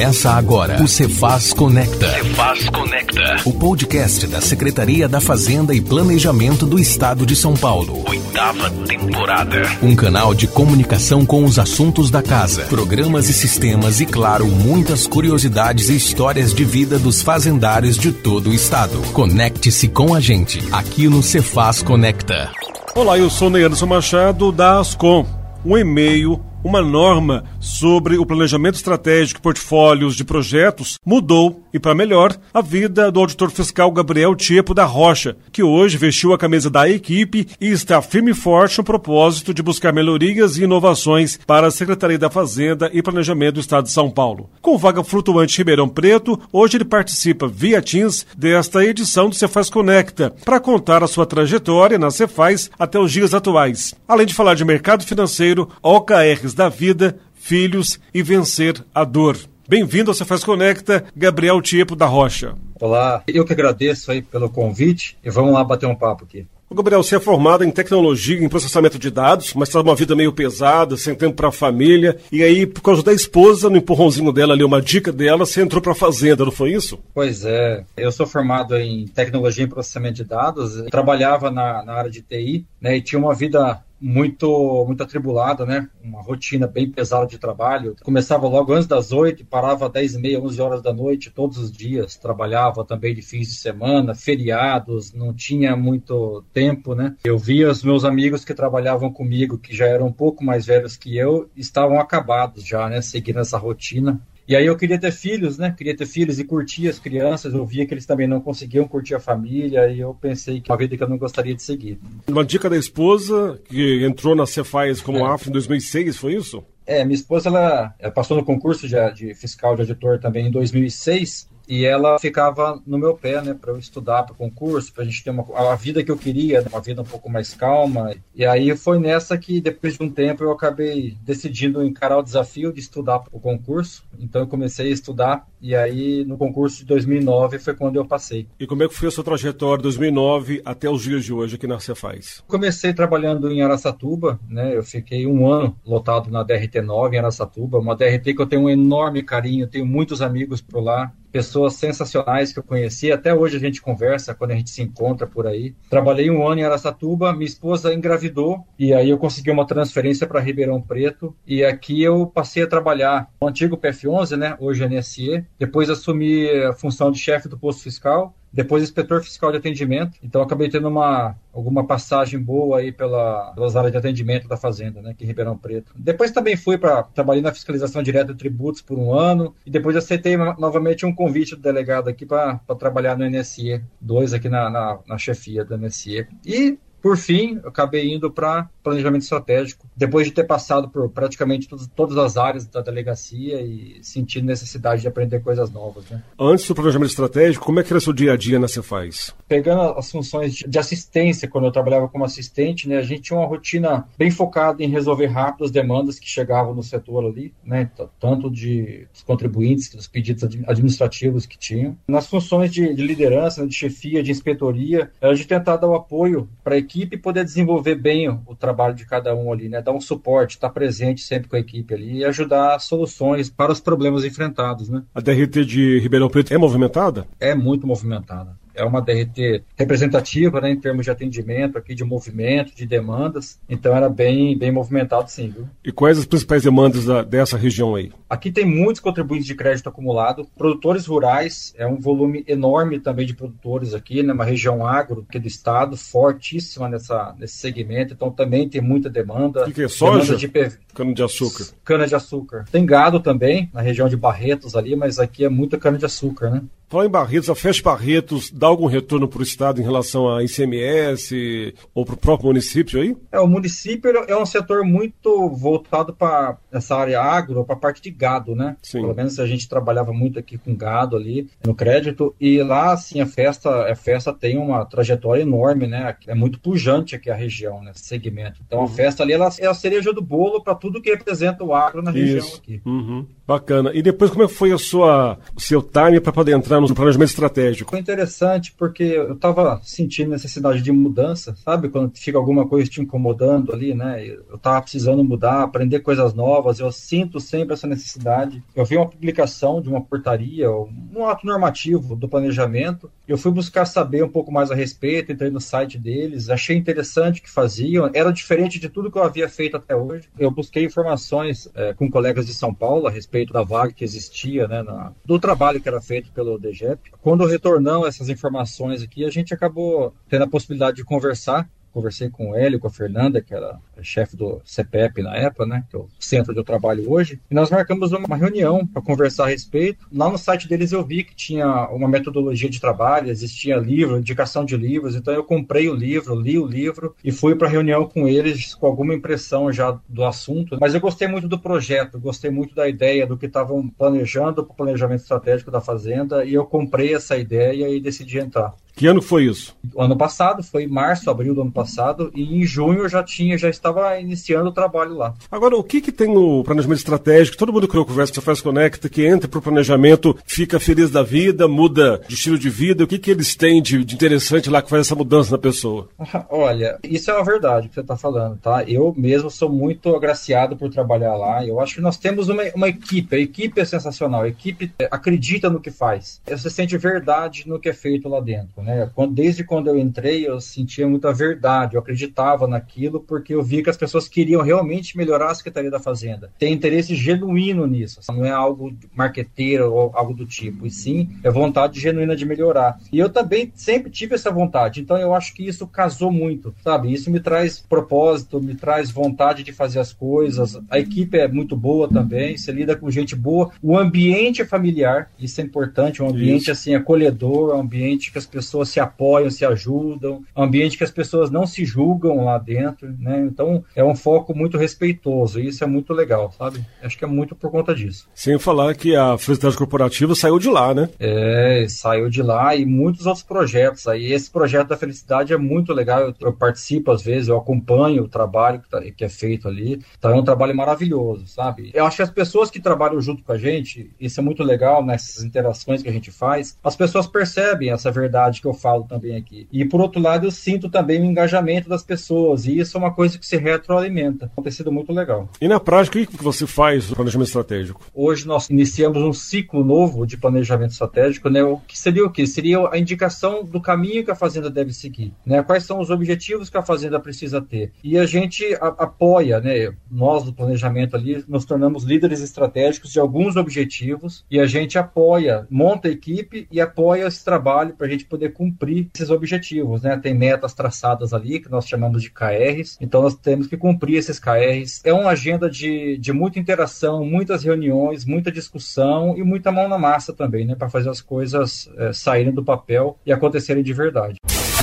Começa agora o Cefaz Conecta. Cefaz Conecta. O podcast da Secretaria da Fazenda e Planejamento do Estado de São Paulo. Oitava temporada. Um canal de comunicação com os assuntos da casa, programas e sistemas e, claro, muitas curiosidades e histórias de vida dos fazendários de todo o estado. Conecte-se com a gente aqui no Cefaz Conecta. Olá, eu sou Ney Anderson Machado da Ascom. Um e-mail uma norma sobre o planejamento estratégico e portfólios de projetos mudou, e para melhor, a vida do auditor fiscal Gabriel Tiepo da Rocha, que hoje vestiu a camisa da equipe e está firme e forte no propósito de buscar melhorias e inovações para a Secretaria da Fazenda e Planejamento do Estado de São Paulo. Com vaga flutuante Ribeirão Preto, hoje ele participa via Teams desta edição do Cefaz Conecta para contar a sua trajetória na Cefaz até os dias atuais. Além de falar de mercado financeiro, OKR da vida, filhos e vencer a dor. Bem-vindo ao Cefaz Conecta, Gabriel Tiepo da Rocha. Olá, eu que agradeço aí pelo convite e vamos lá bater um papo aqui. O Gabriel, você é formado em tecnologia, em processamento de dados, mas está uma vida meio pesada, sem tempo para a família. E aí, por causa da esposa, no empurrãozinho dela ali, uma dica dela, você entrou para a fazenda, não foi isso? Pois é. Eu sou formado em tecnologia e processamento de dados. Trabalhava na, na área de TI, né? E tinha uma vida muito muito atribulada, né? Uma rotina bem pesada de trabalho. Começava logo antes das oito, parava às dez e meia, onze horas da noite todos os dias. Trabalhava também de fins de semana, feriados, não tinha muito tempo, né? Eu via os meus amigos que trabalhavam comigo, que já eram um pouco mais velhos que eu, estavam acabados já, né? Seguindo essa rotina. E aí eu queria ter filhos, né? Queria ter filhos e curtir as crianças. Eu via que eles também não conseguiam curtir a família e eu pensei que é uma vida que eu não gostaria de seguir. Uma dica da esposa que entrou na Cefaz como é. AF em 2006, foi isso? É, minha esposa ela, ela passou no concurso de, de fiscal de auditor também em 2006 e ela ficava no meu pé, né, para eu estudar para o concurso, para a gente ter uma a vida que eu queria, uma vida um pouco mais calma. E aí foi nessa que depois de um tempo eu acabei decidindo encarar o desafio de estudar para o concurso. Então eu comecei a estudar e aí no concurso de 2009 foi quando eu passei. E como é que foi a sua trajetória de 2009 até os dias de hoje aqui na Cefaz? Comecei trabalhando em Araçatuba, né? Eu fiquei um ano lotado na DRT9 em Araçatuba, uma DRT que eu tenho um enorme carinho, tenho muitos amigos por lá pessoas sensacionais que eu conheci. Até hoje a gente conversa quando a gente se encontra por aí. Trabalhei um ano em Aracatuba, minha esposa engravidou e aí eu consegui uma transferência para Ribeirão Preto e aqui eu passei a trabalhar no antigo PF11, né, hoje NSE. Depois assumi a função de chefe do posto fiscal depois inspetor fiscal de atendimento. Então acabei tendo uma alguma passagem boa aí pela, pelas áreas de atendimento da fazenda, né, que Ribeirão Preto. Depois também fui para trabalhar na fiscalização direta de tributos por um ano e depois aceitei novamente um convite do delegado aqui para trabalhar no NSE 2 aqui na, na, na chefia do NSE. E por fim, acabei indo para planejamento estratégico, depois de ter passado por praticamente todas, todas as áreas da delegacia e sentindo necessidade de aprender coisas novas. Né? Antes do planejamento estratégico, como é que era o seu dia a dia na Cefaz? Pegando as funções de assistência, quando eu trabalhava como assistente, né, a gente tinha uma rotina bem focada em resolver rápido as demandas que chegavam no setor ali, né, tanto de dos contribuintes, dos pedidos administrativos que tinham. Nas funções de, de liderança, de chefia, de inspetoria, a gente tentar dar o apoio para a equipe poder desenvolver bem o trabalho de cada um ali, né? Dar um suporte, estar presente sempre com a equipe ali e ajudar soluções para os problemas enfrentados, né? A DRT de Ribeirão Preto é movimentada? É muito movimentada é uma DRT representativa né, em termos de atendimento, aqui de movimento, de demandas. Então era bem, bem movimentado, sim. Viu? E quais as principais demandas da, dessa região aí? Aqui tem muitos contribuintes de crédito acumulado, produtores rurais, é um volume enorme também de produtores aqui, né, uma região agro aqui do estado, fortíssima nessa, nesse segmento, então também tem muita demanda. O que, é soja? De PV... Cana-de-açúcar. Cana-de-açúcar. Tem gado também, na região de Barretos ali, mas aqui é muita cana-de-açúcar, né? Fala em Barretos, a Festa Barretos dá algum retorno para o Estado em relação a ICMS ou para o próprio município aí? É, o município é um setor muito voltado para essa área agro, para a parte de gado, né? Sim. Pelo menos a gente trabalhava muito aqui com gado ali no crédito e lá, assim, a festa, a festa tem uma trajetória enorme, né? É muito pujante aqui a região, né? Esse segmento. Então uhum. a festa ali ela é a cereja do bolo para tudo que representa o agro na Isso. região aqui. Uhum. Bacana. E depois, como é foi a sua, o seu time para poder entrar no planejamento estratégico? Foi interessante porque eu estava sentindo necessidade de mudança, sabe? Quando fica alguma coisa te incomodando ali, né? Eu estava precisando mudar, aprender coisas novas, eu sinto sempre essa necessidade. Eu vi uma publicação de uma portaria, um ato normativo do planejamento, eu fui buscar saber um pouco mais a respeito, entrei no site deles, achei interessante o que faziam, era diferente de tudo que eu havia feito até hoje. Eu busquei informações é, com colegas de São Paulo a respeito respeito da vaga que existia, né, na, do trabalho que era feito pelo DGEP. Quando retornamos essas informações aqui, a gente acabou tendo a possibilidade de conversar conversei com o Hélio, com a Fernanda, que era chefe do CPEP na época, né, que é o centro eu trabalho hoje, e nós marcamos uma reunião para conversar a respeito. Lá no site deles eu vi que tinha uma metodologia de trabalho, existia livro, indicação de livros, então eu comprei o livro, li o livro e fui para a reunião com eles com alguma impressão já do assunto. Mas eu gostei muito do projeto, gostei muito da ideia do que estavam planejando o planejamento estratégico da fazenda e eu comprei essa ideia e decidi entrar. Que ano foi isso? Ano passado, foi março, abril do ano passado, e em junho eu já tinha, já estava iniciando o trabalho lá. Agora, o que, que tem no planejamento estratégico? Todo mundo que eu converso, você faz conecta, que entra para o planejamento, fica feliz da vida, muda de estilo de vida. O que, que eles têm de, de interessante lá que faz essa mudança na pessoa? Olha, isso é uma verdade que você está falando, tá? Eu mesmo sou muito agraciado por trabalhar lá. Eu acho que nós temos uma, uma equipe, a equipe é sensacional, a equipe acredita no que faz. Você sente verdade no que é feito lá dentro. Né? Desde quando eu entrei, eu sentia muita verdade, eu acreditava naquilo, porque eu via que as pessoas queriam realmente melhorar a Secretaria da Fazenda. Tem interesse genuíno nisso, não é algo marqueteiro ou algo do tipo, e sim é vontade genuína de melhorar. E eu também sempre tive essa vontade, então eu acho que isso casou muito, sabe? Isso me traz propósito, me traz vontade de fazer as coisas. A equipe é muito boa também, você lida com gente boa. O ambiente é familiar, isso é importante, um ambiente isso. assim acolhedor, um ambiente que as pessoas pessoas se apoiam, se ajudam, ambiente que as pessoas não se julgam lá dentro, né? Então é um foco muito respeitoso e isso é muito legal, sabe? Acho que é muito por conta disso. Sem falar que a felicidade corporativa saiu de lá, né? É, saiu de lá e muitos outros projetos aí. Esse projeto da felicidade é muito legal. Eu, eu participo às vezes, eu acompanho o trabalho que, tá, que é feito ali. Então é um trabalho maravilhoso, sabe? Eu acho que as pessoas que trabalham junto com a gente, isso é muito legal nessas interações que a gente faz. As pessoas percebem essa verdade que eu falo também aqui. E por outro lado, eu sinto também o engajamento das pessoas, e isso é uma coisa que se retroalimenta. Tem sido muito legal. E na prática, o que você faz no planejamento estratégico? Hoje nós iniciamos um ciclo novo de planejamento estratégico, né? O que seria o quê? Seria a indicação do caminho que a fazenda deve seguir, né? Quais são os objetivos que a fazenda precisa ter. E a gente a, apoia, né? Nós do planejamento ali nos tornamos líderes estratégicos de alguns objetivos e a gente apoia, monta a equipe e apoia esse trabalho para a gente poder cumprir esses objetivos, né? Tem metas traçadas ali que nós chamamos de KRs, então nós temos que cumprir esses KRs. É uma agenda de, de muita interação, muitas reuniões, muita discussão e muita mão na massa também, né? Para fazer as coisas é, saírem do papel e acontecerem de verdade.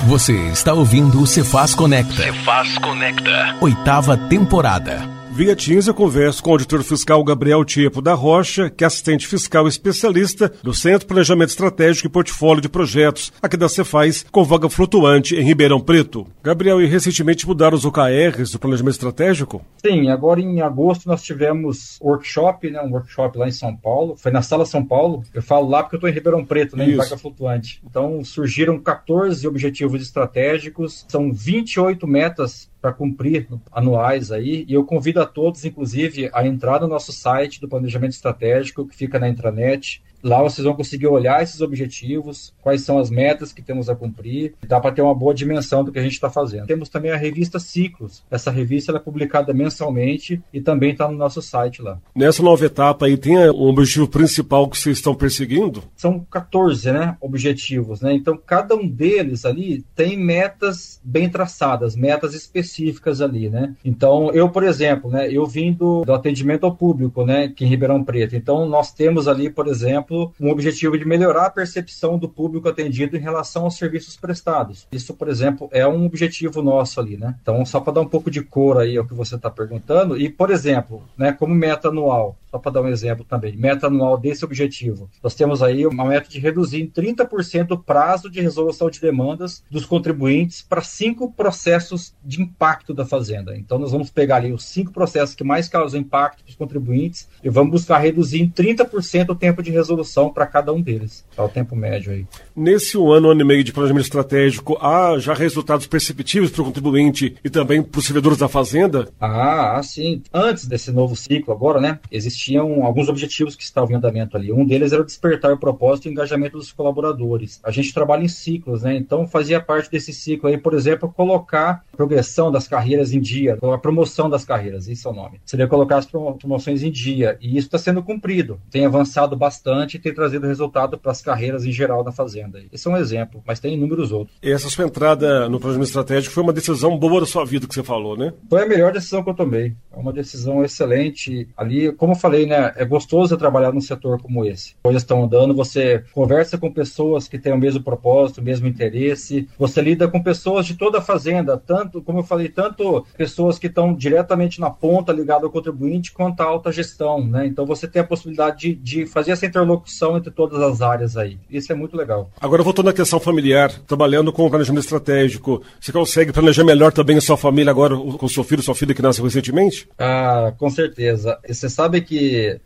Você está ouvindo o Cefaz Conecta. Cefaz Conecta. Oitava temporada. Via Teams eu converso com o auditor fiscal Gabriel Tiepo da Rocha, que é assistente fiscal especialista do Centro de Planejamento Estratégico e Portfólio de Projetos, aqui da Cefaz, com vaga flutuante em Ribeirão Preto. Gabriel, e recentemente mudaram os OKRs do Planejamento Estratégico? Sim, agora em agosto nós tivemos workshop, né, um workshop lá em São Paulo, foi na Sala São Paulo, eu falo lá porque eu estou em Ribeirão Preto, né, em vaga flutuante. Então surgiram 14 objetivos estratégicos, são 28 metas para cumprir anuais aí, e eu convido a todos, inclusive, a entrar no nosso site do Planejamento Estratégico, que fica na intranet, Lá vocês vão conseguir olhar esses objetivos, quais são as metas que temos a cumprir, dá para ter uma boa dimensão do que a gente está fazendo. Temos também a revista Ciclos. Essa revista é publicada mensalmente e também está no nosso site lá. Nessa nova etapa aí, tem um objetivo principal que vocês estão perseguindo? São 14 né, objetivos, né? Então, cada um deles ali tem metas bem traçadas, metas específicas ali, né? Então, eu, por exemplo, né, eu vim do, do atendimento ao público, né, aqui em Ribeirão Preto. Então, nós temos ali, por exemplo, exemplo, um objetivo de melhorar a percepção do público atendido em relação aos serviços prestados. Isso, por exemplo, é um objetivo nosso ali, né? Então, só para dar um pouco de cor aí ao que você está perguntando, e, por exemplo, né, como meta anual, só para dar um exemplo também, meta anual desse objetivo. Nós temos aí uma meta de reduzir em 30% o prazo de resolução de demandas dos contribuintes para cinco processos de impacto da fazenda. Então, nós vamos pegar ali os cinco processos que mais causam impacto para os contribuintes e vamos buscar reduzir em 30% o tempo de resolução para cada um deles. É o tempo médio aí. Nesse um ano, ano e meio de planejamento estratégico, há já resultados perceptíveis para o contribuinte e também para os servidores da fazenda? Ah, sim. Antes desse novo ciclo agora, né, existiam alguns objetivos que estavam em andamento ali. Um deles era despertar o propósito e o engajamento dos colaboradores. A gente trabalha em ciclos, né? Então fazia parte desse ciclo aí, por exemplo, colocar a progressão das carreiras em dia, a promoção das carreiras, isso é o nome. Seria colocar as promoções em dia. E isso está sendo cumprido. Tem avançado bastante e tem trazido resultado para as carreiras em geral da fazenda. Esse é um exemplo, mas tem inúmeros outros. E essa sua entrada no planejamento estratégico foi uma decisão boa da sua vida que você falou, né? Foi a melhor decisão que eu tomei. É uma decisão excelente. Ali, como eu falei, né, é gostoso trabalhar num setor como esse. Coisas estão andando, você conversa com pessoas que têm o mesmo propósito, o mesmo interesse. Você lida com pessoas de toda a fazenda, tanto, como eu falei, tanto pessoas que estão diretamente na ponta ligado ao contribuinte, quanto a alta gestão, né? Então você tem a possibilidade de, de fazer essa interlocução entre todas as áreas aí. Isso é muito legal. Agora voltando à questão familiar, trabalhando com o planejamento estratégico, você consegue planejar melhor também a sua família agora com seu filho, sua filha que nasceu recentemente? Ah, com certeza. Você sabe que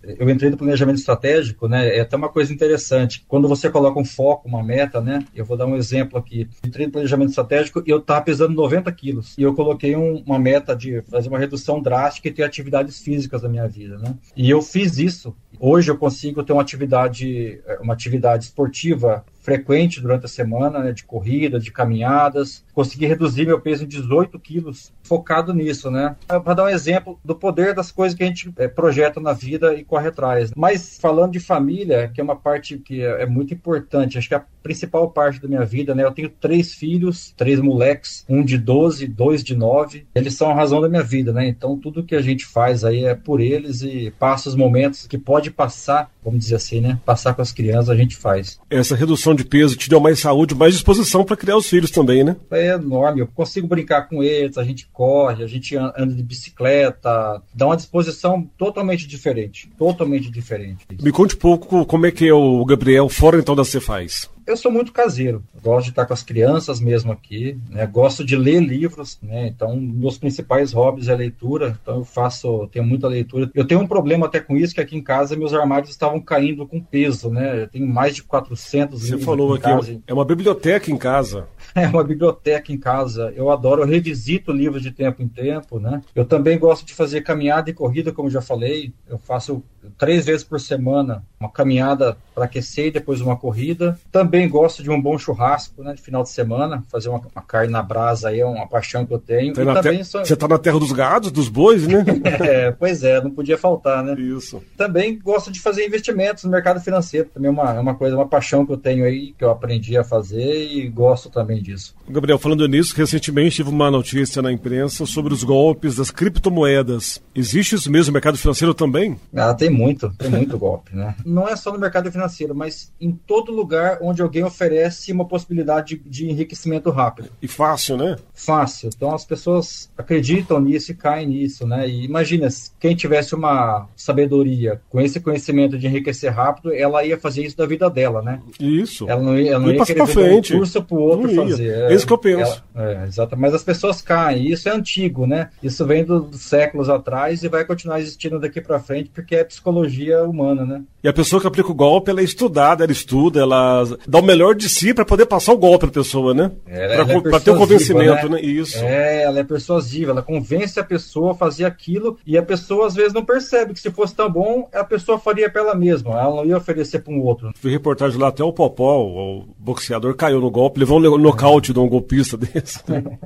eu entrei no planejamento estratégico, né? É até uma coisa interessante. Quando você coloca um foco, uma meta, né? Eu vou dar um exemplo aqui. Entrei no planejamento estratégico e eu estava pesando 90 quilos. E eu coloquei um, uma meta de fazer uma redução drástica e ter atividades físicas na minha vida, né? E eu fiz isso. Hoje eu consigo ter uma atividade, uma atividade esportiva frequente durante a semana, né, de corrida, de caminhadas. Consegui reduzir meu peso em 18 quilos, focado nisso, né? Para dar um exemplo do poder das coisas que a gente é, projeta na vida e corre atrás. Mas falando de família, que é uma parte que é, é, muito importante, acho que é a principal parte da minha vida, né? Eu tenho três filhos, três moleques, um de 12, dois de 9. Eles são a razão da minha vida, né? Então tudo que a gente faz aí é por eles e passa os momentos que pode passar, vamos dizer assim, né? Passar com as crianças a gente faz. Essa redução de peso te deu mais saúde, mais disposição para criar os filhos também, né? É enorme. Eu consigo brincar com eles, a gente corre, a gente anda de bicicleta, dá uma disposição totalmente diferente. Totalmente diferente. Me conte um pouco como é que é o Gabriel fora então da Cefaz. Eu sou muito caseiro, gosto de estar com as crianças mesmo aqui, né? gosto de ler livros, né? então um dos principais hobbies é a leitura, então eu faço, tenho muita leitura. Eu tenho um problema até com isso, que aqui em casa meus armários estavam caindo com peso, né? Eu tenho mais de 400 Você falou aqui, casa. é uma biblioteca em casa. É uma biblioteca em casa. Eu adoro, eu revisito livros de tempo em tempo, né? Eu também gosto de fazer caminhada e corrida, como já falei. Eu faço três vezes por semana uma caminhada para aquecer e depois uma corrida. Também gosto de um bom churrasco, né? De final de semana, fazer uma, uma carne na brasa aí é uma paixão que eu tenho. Tá também. Você está na terra dos gados, dos bois, né? é, pois é, não podia faltar, né? Isso. Também gosto de fazer investimentos no mercado financeiro. Também é uma, é uma coisa, uma paixão que eu tenho aí, que eu aprendi a fazer e gosto também disso. Gabriel, falando nisso, recentemente tive uma notícia na imprensa sobre os golpes das criptomoedas. Existe isso mesmo no mercado financeiro também? Ah, tem muito, tem muito golpe, né? Não é só no mercado financeiro, mas em todo lugar onde alguém oferece uma possibilidade de, de enriquecimento rápido. E fácil, né? Fácil. Então as pessoas acreditam nisso e caem nisso, né? E imagina, quem tivesse uma sabedoria com esse conhecimento de enriquecer rápido, ela ia fazer isso da vida dela, né? Isso. Ela não ia, ela não ia querer frente. um curso pro outro fazer. É, isso que eu penso. Ela, é, exato. Mas as pessoas caem. Isso é antigo, né? Isso vem dos séculos atrás e vai continuar existindo daqui para frente porque é psicologia humana, né? E a pessoa que aplica o golpe, ela é estudada, ela estuda, ela dá o melhor de si para poder passar o golpe pra pessoa, né? Ela, pra, é ter o convencimento, né? né? Isso. É, ela é persuasiva, ela convence a pessoa a fazer aquilo e a pessoa às vezes não percebe que se fosse tão bom, a pessoa faria pra ela mesma, ela não ia oferecer pra um outro. Vi reportagem lá, até o Popó, o boxeador, caiu no golpe, levou um nocaute de um golpista desse.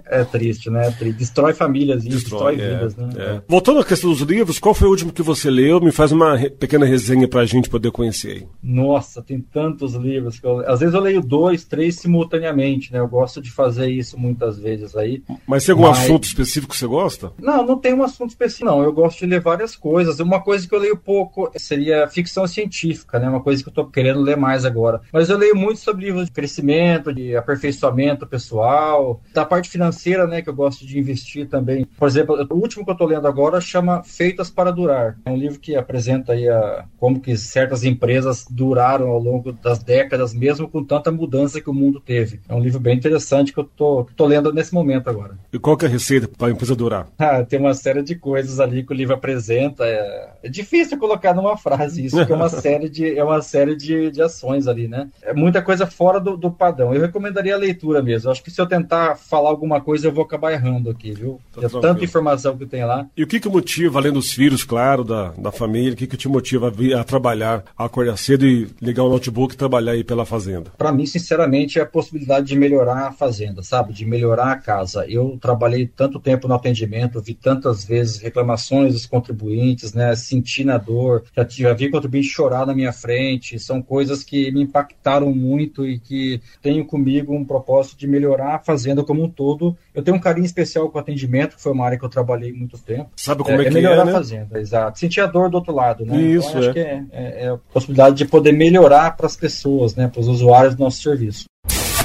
é triste, né? Destrói famílias destrói, destrói é, vidas, né? É. Voltando à questão dos livros, qual foi o último que você leu? Me faz uma pequena resenha pra gente poder conhecer aí. Nossa, tem tantos livros que eu... às vezes eu leio dois, três simultaneamente, né? Eu gosto de fazer isso muitas vezes aí. Mas tem algum mas... assunto específico que você gosta? Não, não tem um assunto específico, não. Eu gosto de ler várias coisas. Uma coisa que eu leio pouco seria ficção científica, né? Uma coisa que eu tô querendo ler mais agora. Mas eu leio muito sobre livros de crescimento, de aperfeiçoamento pessoal, da parte financeira, né? Que eu gosto de investir também. Por exemplo, o último que eu tô lendo agora chama Feitas para Durar. É um livro que apresenta aí a, como que certas empresas duraram ao longo das décadas, mesmo com tanta mudança que o mundo teve. É um livro bem interessante que eu tô, tô lendo nesse momento agora. E qual que é a receita para a empresa durar? Ah, tem uma série de coisas ali que o livro apresenta. É, é difícil colocar numa frase isso, porque é uma série de, é uma série de, de ações ali, né? É muita coisa fora do, do padrão. Eu recomendaria a leitura mesmo. Eu acho que se eu tentar falar alguma coisa, eu vou acabar errando aqui, viu? Tá é tanta informação que tem lá. E o que que motiva, além dos filhos, claro, da, da família, o que que te motiva a, vir, a trabalhar, a acordar cedo e ligar o notebook e trabalhar aí pela fazenda? Para mim, sinceramente, é a possibilidade de melhorar a fazenda, sabe? De melhorar a casa. Eu trabalhei tanto tempo no atendimento, vi tantas vezes reclamações dos contribuintes, né? Senti na dor, já, já vi contribuinte chorar na minha frente. São coisas que me impactaram muito e que tenho comigo um propósito de melhorar a fazenda como um todo. Eu tenho um carinho especial com o atendimento, que foi uma área que eu trabalhei muito tempo. Sabe como é, é que é, melhorar é, né? a fazenda, exato. Sentir a dor do outro lado, né? Isso, então, acho é. que é, é, é a possibilidade de poder melhorar para as pessoas, né? Para os usuários do nosso serviço.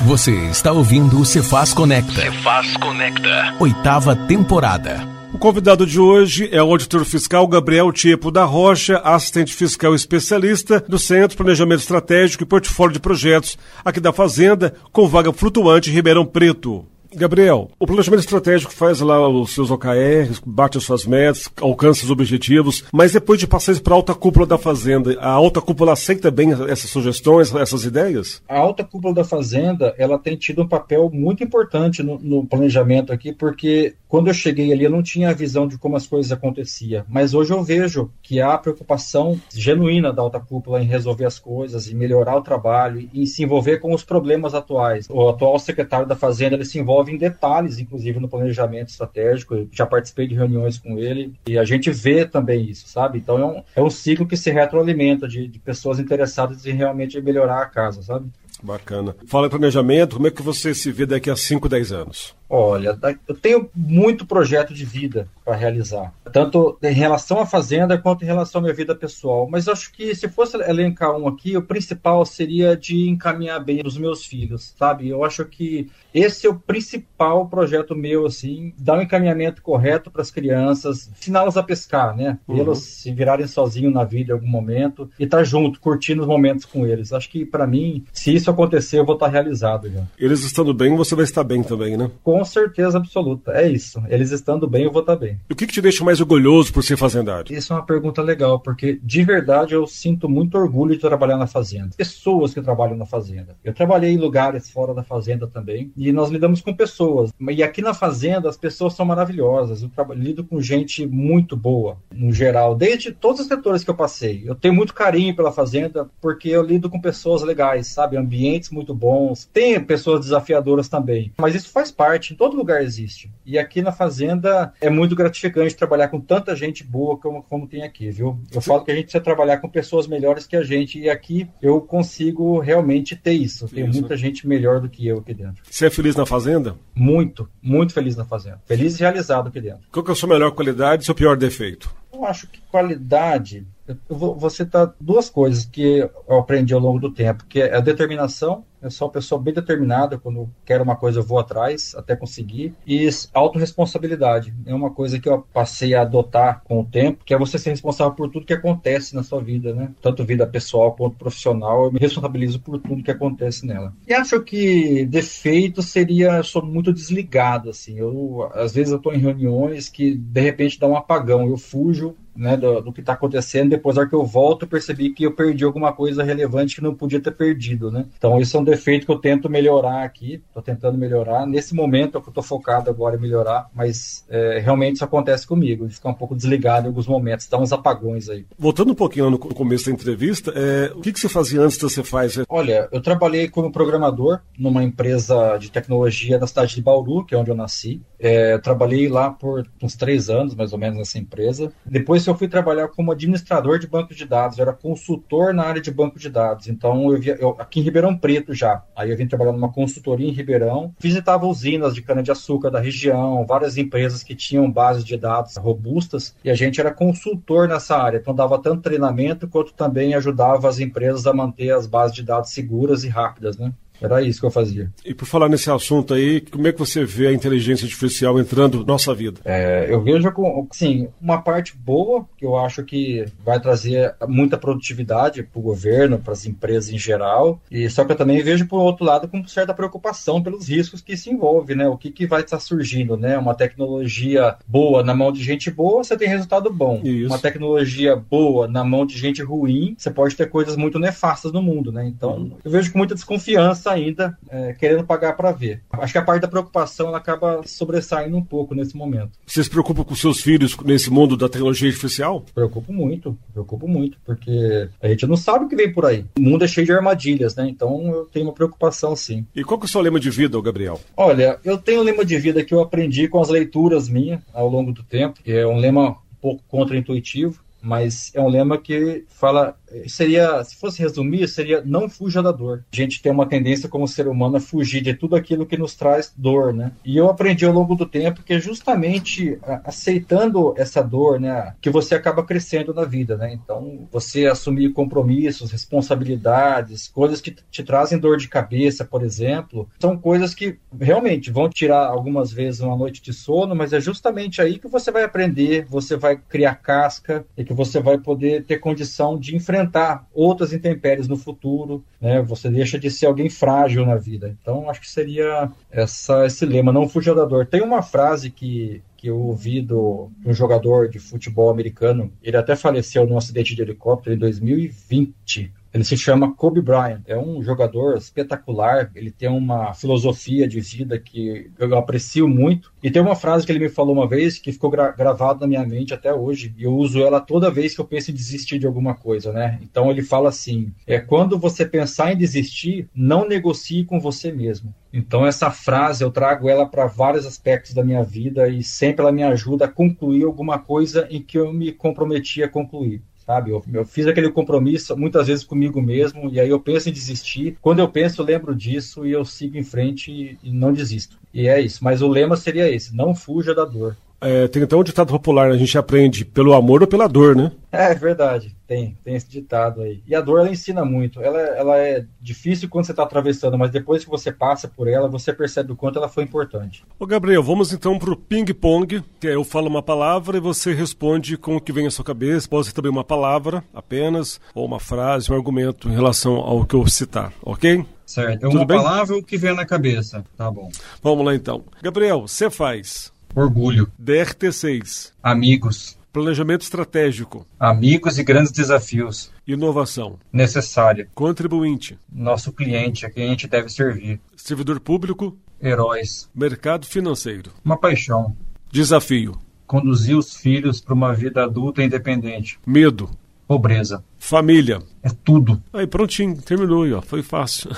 Você está ouvindo o Cefaz Conecta. Cefaz Conecta. Oitava temporada. O convidado de hoje é o auditor fiscal Gabriel Tiepo da Rocha, assistente fiscal especialista do Centro de Planejamento Estratégico e Portfólio de Projetos, aqui da Fazenda, com vaga flutuante em Ribeirão Preto. Gabriel, o planejamento estratégico faz lá os seus OKRs, bate as suas metas, alcança os objetivos, mas depois de passar isso para a alta cúpula da Fazenda, a alta cúpula aceita bem essas sugestões, essas ideias? A alta cúpula da Fazenda, ela tem tido um papel muito importante no, no planejamento aqui, porque quando eu cheguei ali eu não tinha a visão de como as coisas aconteciam, mas hoje eu vejo que há preocupação genuína da alta cúpula em resolver as coisas, em melhorar o trabalho, em se envolver com os problemas atuais. O atual secretário da Fazenda, ele se envolve envolve em detalhes, inclusive no planejamento estratégico. Eu já participei de reuniões com ele e a gente vê também isso, sabe? Então é um, é um ciclo que se retroalimenta de, de pessoas interessadas em realmente melhorar a casa, sabe? Bacana. Fala em planejamento, como é que você se vê daqui a 5, 10 anos? Olha, eu tenho muito projeto de vida para realizar, tanto em relação à fazenda quanto em relação à minha vida pessoal. Mas acho que se fosse elencar um aqui, o principal seria de encaminhar bem os meus filhos, sabe? Eu acho que esse é o principal projeto meu, assim, dar um encaminhamento correto para as crianças, ensiná-las a pescar, né? Uhum. Eles se virarem sozinhos na vida em algum momento e estar tá junto, curtindo os momentos com eles. Acho que para mim, se isso acontecer, eu vou estar tá realizado já. Eles estando bem, você vai estar bem também, né? Com com certeza absoluta. É isso. Eles estando bem, eu vou estar bem. E o que, que te deixa mais orgulhoso por ser fazendário? Isso é uma pergunta legal, porque de verdade eu sinto muito orgulho de trabalhar na fazenda. Pessoas que trabalham na fazenda. Eu trabalhei em lugares fora da fazenda também, e nós lidamos com pessoas. E aqui na fazenda as pessoas são maravilhosas. Eu trabalho, lido com gente muito boa, no geral, desde todos os setores que eu passei. Eu tenho muito carinho pela fazenda, porque eu lido com pessoas legais, sabe? Ambientes muito bons. Tem pessoas desafiadoras também. Mas isso faz parte em todo lugar existe. E aqui na Fazenda é muito gratificante trabalhar com tanta gente boa como, como tem aqui, viu? Eu falo que a gente precisa trabalhar com pessoas melhores que a gente, e aqui eu consigo realmente ter isso. Tem muita gente melhor do que eu aqui dentro. Você é feliz na Fazenda? Muito, muito feliz na Fazenda. Feliz e realizado aqui dentro. Qual que é a sua melhor qualidade e seu pior defeito? Eu acho que qualidade eu vou, vou citar duas coisas que eu aprendi ao longo do tempo, que é a determinação, eu sou uma pessoa bem determinada, quando quero uma coisa eu vou atrás até conseguir, e autorresponsabilidade, é uma coisa que eu passei a adotar com o tempo, que é você ser responsável por tudo que acontece na sua vida, né? Tanto vida pessoal quanto profissional, eu me responsabilizo por tudo que acontece nela. E acho que defeito seria, eu sou muito desligado, assim, eu, às vezes eu estou em reuniões que de repente dá um apagão, eu fujo né, do, do, que está acontecendo. Depois, na hora que eu volto, eu percebi que eu perdi alguma coisa relevante que não podia ter perdido, né? Então, isso é um defeito que eu tento melhorar aqui. Estou tentando melhorar. Nesse momento, é eu estou focado agora em melhorar, mas é, realmente isso acontece comigo. Ficar um pouco desligado em alguns momentos, dá uns apagões aí. Voltando um pouquinho no começo da entrevista, é, o que, que você fazia antes de você faz? Olha, eu trabalhei como programador numa empresa de tecnologia na cidade de Bauru, que é onde eu nasci. É, trabalhei lá por uns três anos, mais ou menos, nessa empresa. Depois depois eu fui trabalhar como administrador de banco de dados, eu era consultor na área de banco de dados. Então, eu, via, eu aqui em Ribeirão Preto já. Aí eu vim trabalhar numa consultoria em Ribeirão, visitava usinas de cana-de-açúcar da região, várias empresas que tinham bases de dados robustas, e a gente era consultor nessa área. Então, dava tanto treinamento quanto também ajudava as empresas a manter as bases de dados seguras e rápidas, né? Era isso que eu fazia. E por falar nesse assunto aí, como é que você vê a inteligência artificial entrando na nossa vida? É, eu vejo com, sim, uma parte boa, que eu acho que vai trazer muita produtividade para o governo, para as empresas em geral, e só que eu também vejo, por outro lado, com certa preocupação pelos riscos que se envolve, né? O que, que vai estar surgindo, né? Uma tecnologia boa na mão de gente boa, você tem resultado bom. Isso. Uma tecnologia boa na mão de gente ruim, você pode ter coisas muito nefastas no mundo, né? Então, hum. eu vejo com muita desconfiança ainda é, querendo pagar para ver. Acho que a parte da preocupação ela acaba sobressaindo um pouco nesse momento. Você se preocupa com seus filhos nesse mundo da tecnologia artificial? Preocupo muito, preocupo muito, porque a gente não sabe o que vem por aí. O mundo é cheio de armadilhas, né? Então eu tenho uma preocupação sim. E qual que é o seu lema de vida, Gabriel? Olha, eu tenho um lema de vida que eu aprendi com as leituras minhas ao longo do tempo, que é um lema um pouco contraintuitivo, mas é um lema que fala seria, se fosse resumir, seria não fuja da dor. A gente tem uma tendência como ser humano a fugir de tudo aquilo que nos traz dor, né? E eu aprendi ao longo do tempo que é justamente aceitando essa dor, né, que você acaba crescendo na vida, né? Então, você assumir compromissos, responsabilidades, coisas que te trazem dor de cabeça, por exemplo, são coisas que realmente vão tirar algumas vezes uma noite de sono, mas é justamente aí que você vai aprender, você vai criar casca e que você vai poder ter condição de enfrentar enfrentar outras intempéries no futuro, né? Você deixa de ser alguém frágil na vida. Então, acho que seria essa, esse lema, não fuja da dor. Tem uma frase que, que eu ouvi do, de um jogador de futebol americano, ele até faleceu num acidente de helicóptero em 2020, ele se chama Kobe Bryant. É um jogador espetacular. Ele tem uma filosofia de vida que eu aprecio muito. E tem uma frase que ele me falou uma vez que ficou gra gravada na minha mente até hoje. E eu uso ela toda vez que eu penso em desistir de alguma coisa, né? Então ele fala assim: é quando você pensar em desistir, não negocie com você mesmo. Então essa frase eu trago ela para vários aspectos da minha vida e sempre ela me ajuda a concluir alguma coisa em que eu me comprometi a concluir sabe? Eu, eu, fiz aquele compromisso muitas vezes comigo mesmo, e aí eu penso em desistir. Quando eu penso, eu lembro disso e eu sigo em frente e, e não desisto. E é isso. Mas o lema seria esse: não fuja da dor. É, tem até um ditado popular, a gente aprende pelo amor ou pela dor, né? É, é verdade, tem, tem esse ditado aí. E a dor, ela ensina muito. Ela, ela é difícil quando você está atravessando, mas depois que você passa por ela, você percebe o quanto ela foi importante. Ô Gabriel, vamos então para o ping-pong, que é eu falo uma palavra e você responde com o que vem à sua cabeça. Pode ser também uma palavra apenas, ou uma frase, um argumento em relação ao que eu citar, ok? Certo. É uma bem? palavra o que vem na cabeça. Tá bom. Vamos lá então. Gabriel, você faz Orgulho. DRT6. Amigos. Planejamento estratégico. Amigos e grandes desafios. Inovação. Necessária. Contribuinte. Nosso cliente, a quem a gente deve servir. Servidor público. Heróis. Mercado financeiro. Uma paixão. Desafio. Conduzir os filhos para uma vida adulta independente. Medo. Pobreza. Família. É tudo. Aí prontinho, terminou aí, ó. Foi fácil.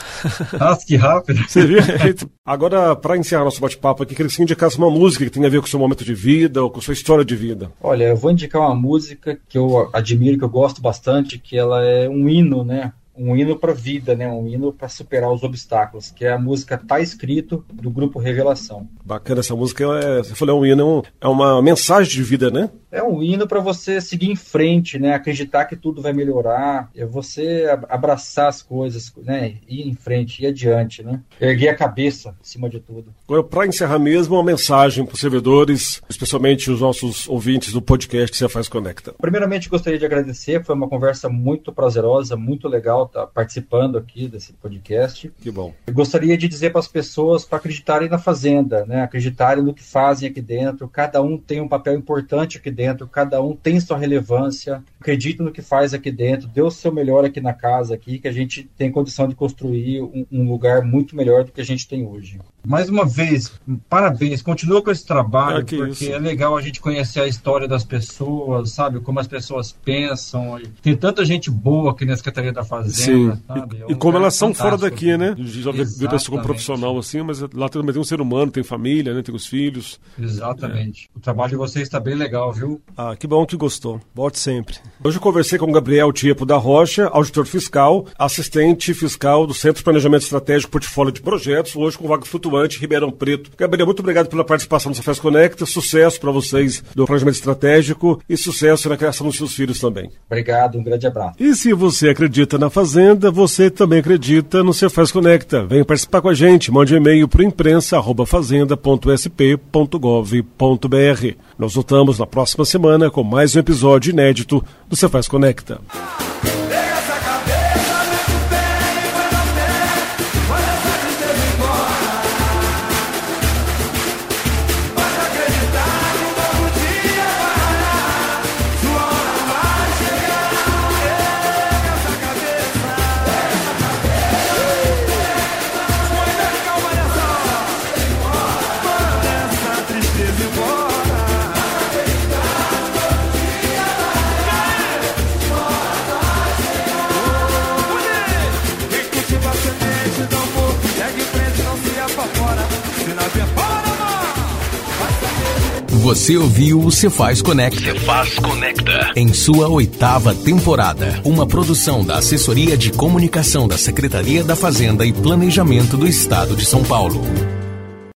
Nossa, que rápido. Você viu? Agora, para encerrar nosso bate-papo aqui, queria que você indicasse uma música que tenha a ver com o seu momento de vida ou com a sua história de vida. Olha, eu vou indicar uma música que eu admiro, que eu gosto bastante, que ela é um hino, né? Um hino para a vida, né? Um hino para superar os obstáculos, que é a música Tá Escrito do grupo Revelação. Bacana essa música, é, você falou é um hino, é uma mensagem de vida, né? É um hino para você seguir em frente, né? Acreditar que tudo vai melhorar, é você abraçar as coisas, né? Ir em frente, ir adiante, né? Erguer a cabeça acima de tudo. Agora, para encerrar mesmo, uma mensagem para os servidores, especialmente os nossos ouvintes do podcast Você Faz Conecta. Primeiramente, gostaria de agradecer, foi uma conversa muito prazerosa, muito legal tá participando aqui desse podcast. Que bom. Eu gostaria de dizer para as pessoas para acreditarem na Fazenda, né? Acreditarem no que fazem aqui dentro. Cada um tem um papel importante aqui dentro, cada um tem sua relevância. Acredite no que faz aqui dentro, dê o seu melhor aqui na casa, aqui, que a gente tem condição de construir um, um lugar muito melhor do que a gente tem hoje. Mais uma vez, parabéns, continua com esse trabalho, é porque isso. é legal a gente conhecer a história das pessoas, sabe? Como as pessoas pensam. Tem tanta gente boa aqui na Secretaria da Fazenda fazenda, Sim. Sabe? E, é um e como elas são fora daqui, né? Já vê, vê pessoa como profissional assim, mas lá também tem um ser humano, tem família, né? Tem os filhos. Exatamente. É. O trabalho de vocês está bem legal, viu? Ah, que bom que gostou. Volte sempre. Hoje eu conversei com o Gabriel Tiepo da Rocha, auditor fiscal, assistente fiscal do Centro de Planejamento Estratégico Portfólio de Projetos, hoje com vaga flutuante Ribeirão Preto. Gabriel, muito obrigado pela participação no Cafés Conecta. Sucesso para vocês do planejamento estratégico e sucesso na criação dos seus filhos também. Obrigado, um grande abraço. E se você acredita na Fazenda, você também acredita no Cefaz Conecta. Venha participar com a gente. Mande um e-mail para imprensa.fazenda.sp.gov.br. Nós voltamos na próxima semana com mais um episódio inédito do Cefaz Conecta. Você ouviu o Cefaz Conecta. Cefaz Conecta. Em sua oitava temporada. Uma produção da Assessoria de Comunicação da Secretaria da Fazenda e Planejamento do Estado de São Paulo.